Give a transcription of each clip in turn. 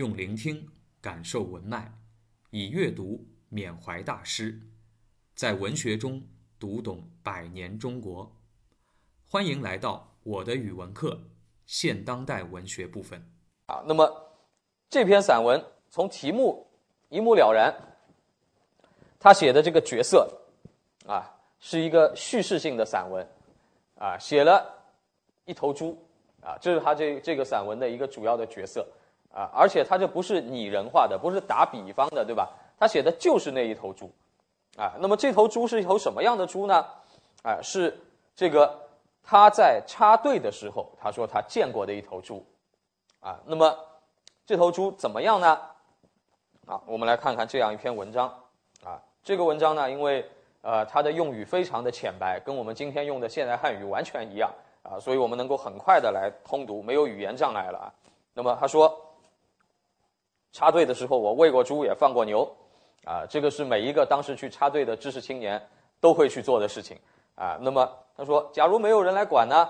用聆听感受文脉，以阅读缅怀大师，在文学中读懂百年中国。欢迎来到我的语文课现当代文学部分。啊，那么这篇散文从题目一目了然，他写的这个角色啊，是一个叙事性的散文啊，写了一头猪啊，这是他这这个散文的一个主要的角色。啊，而且他这不是拟人化的，不是打比方的，对吧？他写的就是那一头猪，啊，那么这头猪是一头什么样的猪呢？啊，是这个他在插队的时候，他说他见过的一头猪，啊，那么这头猪怎么样呢？啊，我们来看看这样一篇文章，啊，这个文章呢，因为呃它的用语非常的浅白，跟我们今天用的现代汉语完全一样，啊，所以我们能够很快的来通读，没有语言障碍了啊。那么他说。插队的时候，我喂过猪，也放过牛，啊，这个是每一个当时去插队的知识青年都会去做的事情，啊，那么他说，假如没有人来管呢，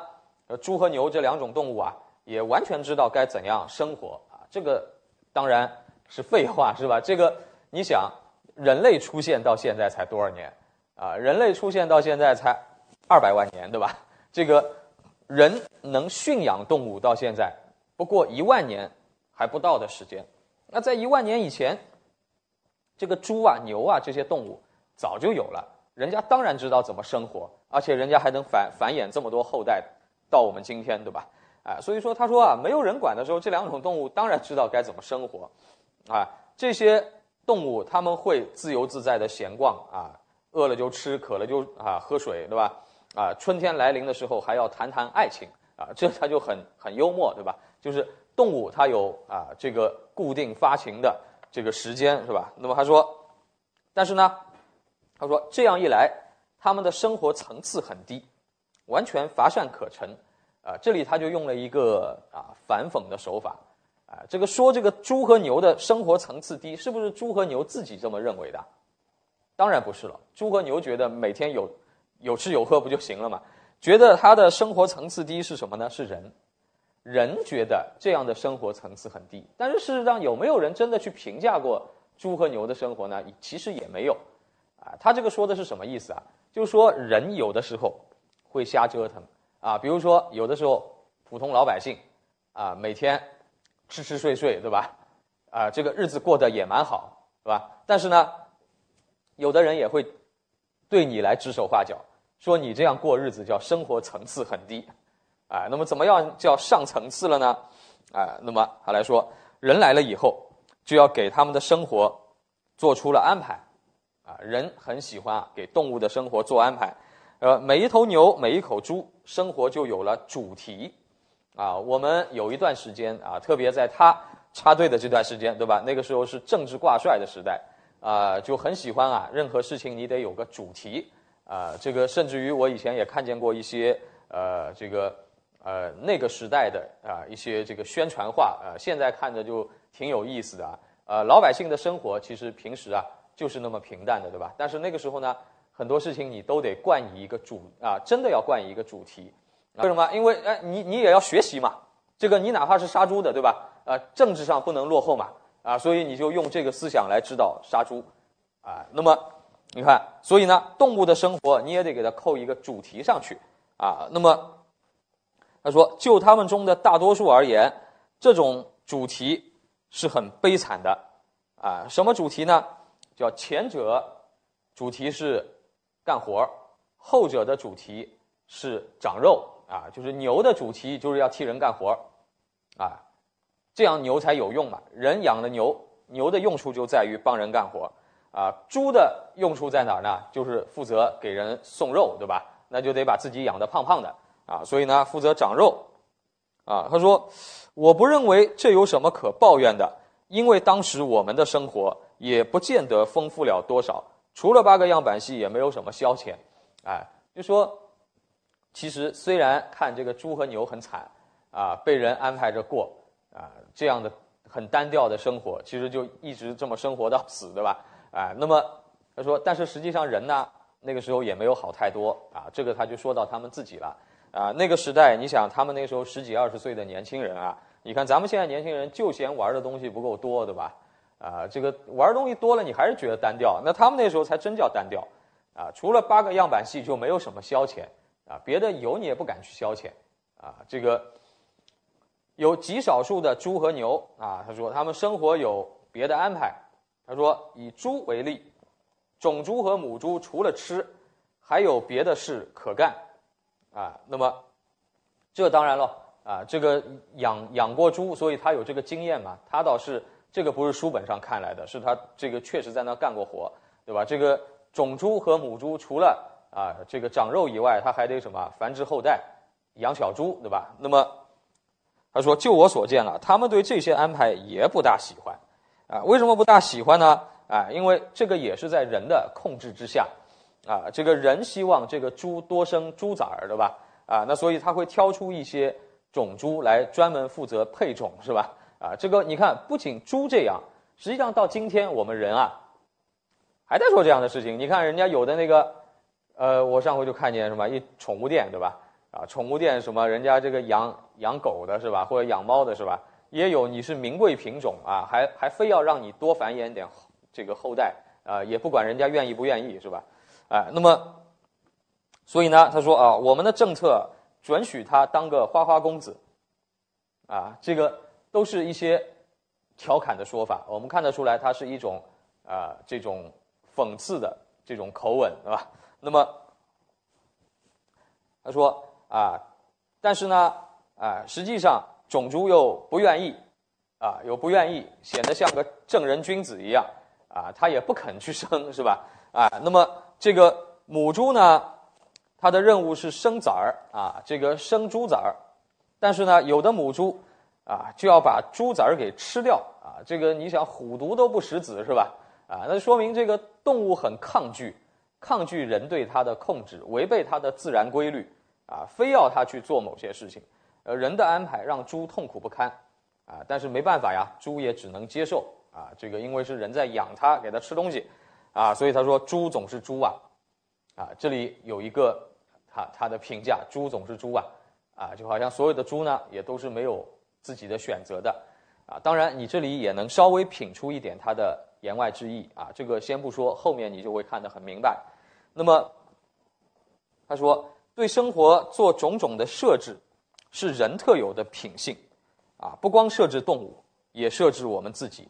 猪和牛这两种动物啊，也完全知道该怎样生活，啊，这个当然是废话，是吧？这个你想，人类出现到现在才多少年？啊，人类出现到现在才二百万年，对吧？这个人能驯养动物到现在不过一万年还不到的时间。那在一万年以前，这个猪啊、牛啊这些动物早就有了，人家当然知道怎么生活，而且人家还能繁繁衍这么多后代，到我们今天，对吧？啊，所以说他说啊，没有人管的时候，这两种动物当然知道该怎么生活，啊，这些动物他们会自由自在的闲逛啊，饿了就吃，渴了就啊喝水，对吧？啊，春天来临的时候还要谈谈爱情啊，这他就很很幽默，对吧？就是。动物它有啊这个固定发情的这个时间是吧？那么他说，但是呢，他说这样一来，他们的生活层次很低，完全乏善可陈啊。这里他就用了一个啊反讽的手法啊，这个说这个猪和牛的生活层次低，是不是猪和牛自己这么认为的？当然不是了，猪和牛觉得每天有有吃有喝不就行了嘛？觉得他的生活层次低是什么呢？是人。人觉得这样的生活层次很低，但是事实上有没有人真的去评价过猪和牛的生活呢？其实也没有，啊，他这个说的是什么意思啊？就是说人有的时候会瞎折腾啊，比如说有的时候普通老百姓啊，每天吃吃睡睡，对吧？啊，这个日子过得也蛮好，是吧？但是呢，有的人也会对你来指手画脚，说你这样过日子叫生活层次很低。啊，那么怎么样叫上层次了呢？啊，那么他来说，人来了以后，就要给他们的生活做出了安排。啊，人很喜欢啊，给动物的生活做安排。呃，每一头牛，每一口猪，生活就有了主题。啊，我们有一段时间啊，特别在他插队的这段时间，对吧？那个时候是政治挂帅的时代，啊，就很喜欢啊，任何事情你得有个主题。啊，这个甚至于我以前也看见过一些呃，这个。呃，那个时代的啊一些这个宣传画啊，现在看着就挺有意思的啊。呃，老百姓的生活其实平时啊就是那么平淡的，对吧？但是那个时候呢，很多事情你都得冠以一个主啊，真的要冠以一个主题。为什么？因为哎，你你也要学习嘛。这个你哪怕是杀猪的，对吧？呃，政治上不能落后嘛。啊，所以你就用这个思想来指导杀猪。啊，那么你看，所以呢，动物的生活你也得给它扣一个主题上去。啊，那么。他说：“就他们中的大多数而言，这种主题是很悲惨的，啊，什么主题呢？叫前者主题是干活后者的主题是长肉，啊，就是牛的主题就是要替人干活啊，这样牛才有用嘛。人养了牛，牛的用处就在于帮人干活啊。猪的用处在哪儿呢？就是负责给人送肉，对吧？那就得把自己养得胖胖的。”啊，所以呢，负责长肉，啊，他说，我不认为这有什么可抱怨的，因为当时我们的生活也不见得丰富了多少，除了八个样板戏，也没有什么消遣，哎，就说，其实虽然看这个猪和牛很惨，啊，被人安排着过，啊，这样的很单调的生活，其实就一直这么生活到死，对吧？啊，那么他说，但是实际上人呢，那个时候也没有好太多，啊，这个他就说到他们自己了。啊，那个时代，你想他们那时候十几二十岁的年轻人啊，你看咱们现在年轻人就嫌玩的东西不够多，对吧？啊，这个玩东西多了，你还是觉得单调。那他们那时候才真叫单调，啊，除了八个样板戏就没有什么消遣，啊，别的有你也不敢去消遣，啊，这个有极少数的猪和牛，啊，他说他们生活有别的安排。他说以猪为例，种猪和母猪除了吃，还有别的事可干，啊，那么这当然了，啊，这个养养过猪，所以他有这个经验嘛，他倒是。这个不是书本上看来的，是他这个确实在那干过活，对吧？这个种猪和母猪除了啊这个长肉以外，他还得什么繁殖后代，养小猪，对吧？那么他说，就我所见了，他们对这些安排也不大喜欢，啊，为什么不大喜欢呢？啊，因为这个也是在人的控制之下，啊，这个人希望这个猪多生猪崽儿，对吧？啊，那所以他会挑出一些种猪来专门负责配种，是吧？啊，这个你看，不仅猪这样，实际上到今天我们人啊，还在做这样的事情。你看人家有的那个，呃，我上回就看见什么一宠物店，对吧？啊，宠物店什么人家这个养养狗的是吧，或者养猫的是吧？也有你是名贵品种啊，还还非要让你多繁衍点这个后代啊，也不管人家愿意不愿意是吧？啊，那么，所以呢，他说啊，我们的政策准许他当个花花公子，啊，这个。都是一些调侃的说法，我们看得出来，它是一种啊这种讽刺的这种口吻，对吧？那么他说啊，但是呢啊，实际上种猪又不愿意啊，又不愿意，显得像个正人君子一样啊，他也不肯去生，是吧？啊，那么这个母猪呢，它的任务是生崽儿啊，这个生猪崽儿，但是呢，有的母猪。啊，就要把猪崽儿给吃掉啊！这个你想，虎毒都不食子是吧？啊，那说明这个动物很抗拒，抗拒人对它的控制，违背它的自然规律啊，非要它去做某些事情。呃，人的安排让猪痛苦不堪啊，但是没办法呀，猪也只能接受啊。这个因为是人在养它，给它吃东西啊，所以他说猪总是猪啊啊！这里有一个他他的评价，猪总是猪啊啊，就好像所有的猪呢，也都是没有。自己的选择的，啊，当然你这里也能稍微品出一点他的言外之意啊，这个先不说，后面你就会看得很明白。那么他说，对生活做种种的设置，是人特有的品性，啊，不光设置动物，也设置我们自己，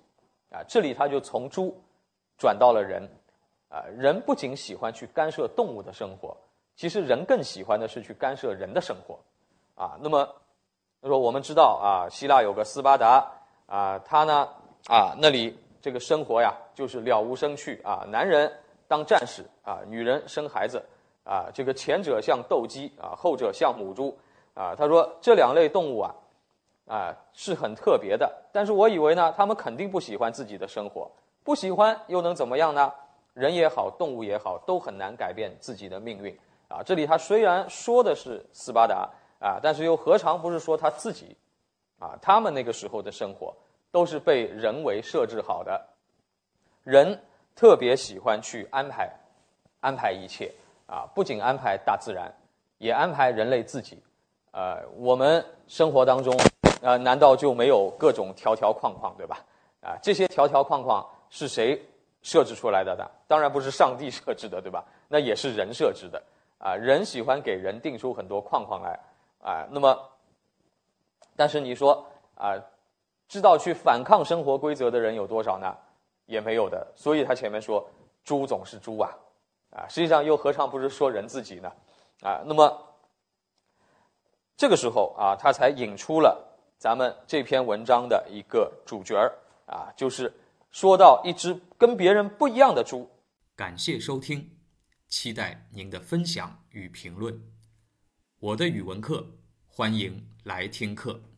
啊，这里他就从猪转到了人，啊，人不仅喜欢去干涉动物的生活，其实人更喜欢的是去干涉人的生活，啊，那么。他说：“我们知道啊，希腊有个斯巴达啊，他呢啊那里这个生活呀，就是了无生趣啊。男人当战士啊，女人生孩子啊。这个前者像斗鸡啊，后者像母猪啊。他说这两类动物啊啊是很特别的，但是我以为呢，他们肯定不喜欢自己的生活，不喜欢又能怎么样呢？人也好，动物也好，都很难改变自己的命运啊。这里他虽然说的是斯巴达。”啊，但是又何尝不是说他自己，啊，他们那个时候的生活都是被人为设置好的，人特别喜欢去安排，安排一切，啊，不仅安排大自然，也安排人类自己，呃，我们生活当中，呃，难道就没有各种条条框框，对吧？啊，这些条条框框是谁设置出来的呢？当然不是上帝设置的，对吧？那也是人设置的，啊，人喜欢给人定出很多框框来。啊，那么，但是你说啊，知道去反抗生活规则的人有多少呢？也没有的。所以他前面说猪总是猪啊，啊，实际上又何尝不是说人自己呢？啊，那么这个时候啊，他才引出了咱们这篇文章的一个主角儿啊，就是说到一只跟别人不一样的猪。感谢收听，期待您的分享与评论。我的语文课，欢迎来听课。